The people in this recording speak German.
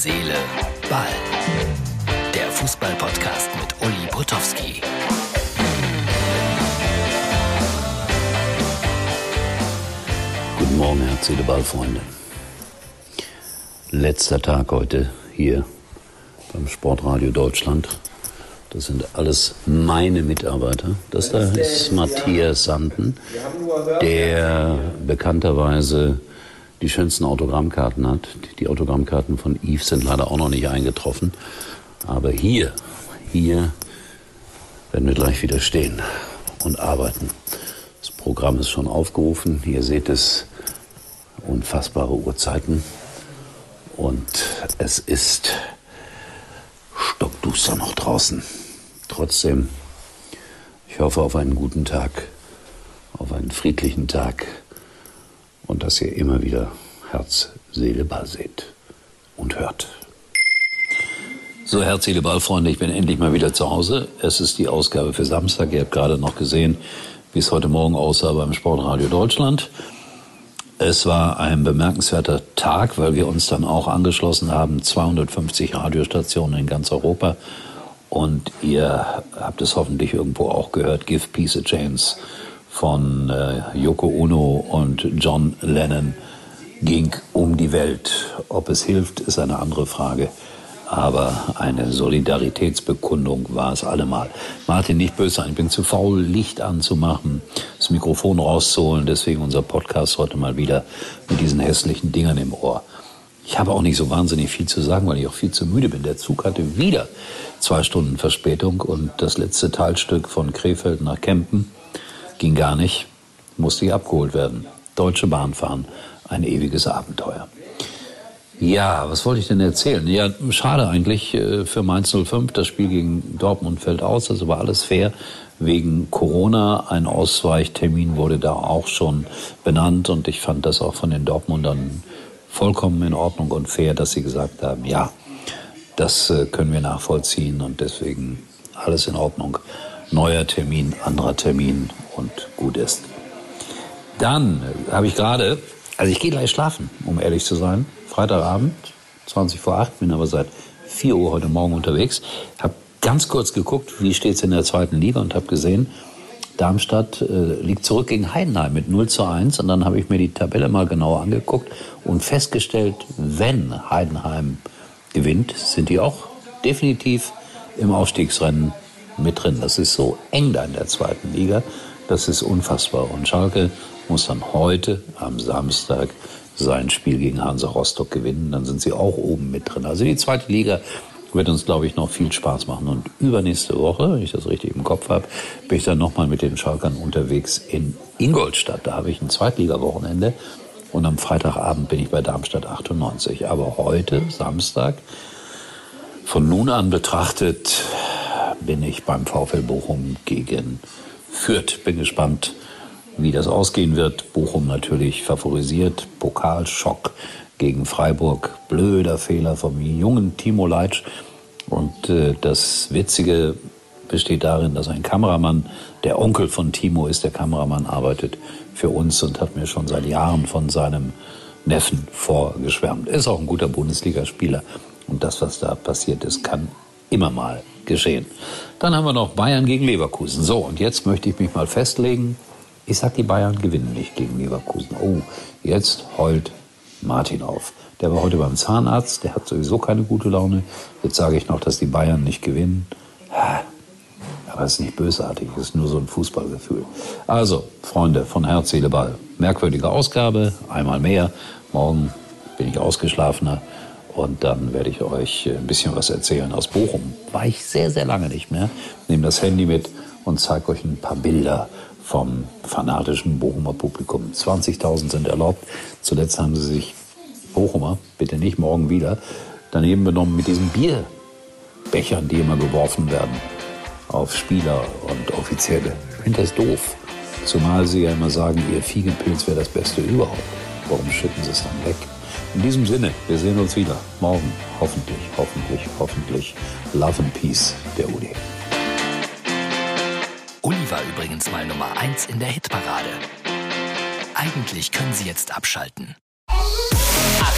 Seele, Ball. Der Fußball-Podcast mit Uli Potowski. Guten Morgen, Herz, Seele, Ball, Freunde. Letzter Tag heute hier beim Sportradio Deutschland. Das sind alles meine Mitarbeiter. Das da ist Matthias Sanden, der bekannterweise die schönsten Autogrammkarten hat. Die Autogrammkarten von Yves sind leider auch noch nicht eingetroffen. Aber hier, hier werden wir gleich wieder stehen und arbeiten. Das Programm ist schon aufgerufen. Ihr seht es, unfassbare Uhrzeiten. Und es ist stockduster noch draußen. Trotzdem, ich hoffe auf einen guten Tag, auf einen friedlichen Tag und dass ihr immer wieder Herz, Seele, Ball seht und hört. So, Herz, Seele, Ball, Freunde, ich bin endlich mal wieder zu Hause. Es ist die Ausgabe für Samstag. Ihr habt gerade noch gesehen, wie es heute Morgen aussah beim Sportradio Deutschland. Es war ein bemerkenswerter Tag, weil wir uns dann auch angeschlossen haben, 250 Radiostationen in ganz Europa. Und ihr habt es hoffentlich irgendwo auch gehört, Give Peace a Chance von äh, Yoko Ono und John Lennon ging um die Welt. Ob es hilft, ist eine andere Frage. Aber eine Solidaritätsbekundung war es allemal. Martin, nicht böse sein, ich bin zu faul, Licht anzumachen, das Mikrofon rauszuholen. Deswegen unser Podcast heute mal wieder mit diesen hässlichen Dingern im Ohr. Ich habe auch nicht so wahnsinnig viel zu sagen, weil ich auch viel zu müde bin. Der Zug hatte wieder zwei Stunden Verspätung und das letzte Teilstück von Krefeld nach Kempen Ging gar nicht, musste ich abgeholt werden. Deutsche Bahn fahren, ein ewiges Abenteuer. Ja, was wollte ich denn erzählen? Ja, schade eigentlich äh, für Mainz 05. Das Spiel gegen Dortmund fällt aus. Das war alles fair. Wegen Corona. Ein Ausweichtermin wurde da auch schon benannt. Und ich fand das auch von den Dortmundern vollkommen in Ordnung und fair, dass sie gesagt haben, ja, das äh, können wir nachvollziehen. Und deswegen alles in Ordnung. Neuer Termin, anderer Termin und gut ist. Dann habe ich gerade, also ich gehe gleich schlafen, um ehrlich zu sein. Freitagabend, 20 vor 8, bin aber seit 4 Uhr heute Morgen unterwegs. Habe ganz kurz geguckt, wie steht es in der zweiten Liga und habe gesehen, Darmstadt äh, liegt zurück gegen Heidenheim mit 0 zu 1. Und dann habe ich mir die Tabelle mal genauer angeguckt und festgestellt, wenn Heidenheim gewinnt, sind die auch definitiv im Aufstiegsrennen mit drin. Das ist so eng da in der zweiten Liga. Das ist unfassbar. Und Schalke muss dann heute am Samstag sein Spiel gegen Hansa Rostock gewinnen. Dann sind sie auch oben mit drin. Also die zweite Liga wird uns, glaube ich, noch viel Spaß machen. Und übernächste Woche, wenn ich das richtig im Kopf habe, bin ich dann nochmal mit den Schalkern unterwegs in Ingolstadt. Da habe ich ein Zweitliga-Wochenende. Und am Freitagabend bin ich bei Darmstadt 98. Aber heute, Samstag, von nun an betrachtet, bin ich beim VfL Bochum gegen Fürth. Bin gespannt, wie das ausgehen wird. Bochum natürlich favorisiert. Pokalschock gegen Freiburg. Blöder Fehler vom jungen Timo Leitsch. Und äh, das Witzige besteht darin, dass ein Kameramann, der Onkel von Timo ist, der Kameramann arbeitet für uns und hat mir schon seit Jahren von seinem Neffen vorgeschwärmt. Ist auch ein guter Bundesligaspieler. Und das, was da passiert ist, kann immer mal geschehen. Dann haben wir noch Bayern gegen Leverkusen. So, und jetzt möchte ich mich mal festlegen. Ich sag, die Bayern gewinnen nicht gegen Leverkusen. Oh, jetzt heult Martin auf. Der war heute beim Zahnarzt, der hat sowieso keine gute Laune. Jetzt sage ich noch, dass die Bayern nicht gewinnen. Aber es ist nicht bösartig, es ist nur so ein Fußballgefühl. Also, Freunde von Herz, Seele, Ball. Merkwürdige Ausgabe, einmal mehr. Morgen bin ich ausgeschlafener. Und dann werde ich euch ein bisschen was erzählen aus Bochum. War ich sehr, sehr lange nicht mehr. Nehme das Handy mit und zeige euch ein paar Bilder vom fanatischen Bochumer Publikum. 20.000 sind erlaubt. Zuletzt haben sie sich Bochumer, bitte nicht morgen wieder, daneben benommen mit diesen Bierbechern, die immer geworfen werden auf Spieler und Offizielle. Ich finde das doof. Zumal sie ja immer sagen, ihr Fiegenpilz wäre das Beste überhaupt. Warum schütten sie es dann weg? In diesem Sinne, wir sehen uns wieder morgen. Hoffentlich, hoffentlich, hoffentlich. Love and Peace, der Uli. Uli war übrigens mal Nummer 1 in der Hitparade. Eigentlich können Sie jetzt abschalten.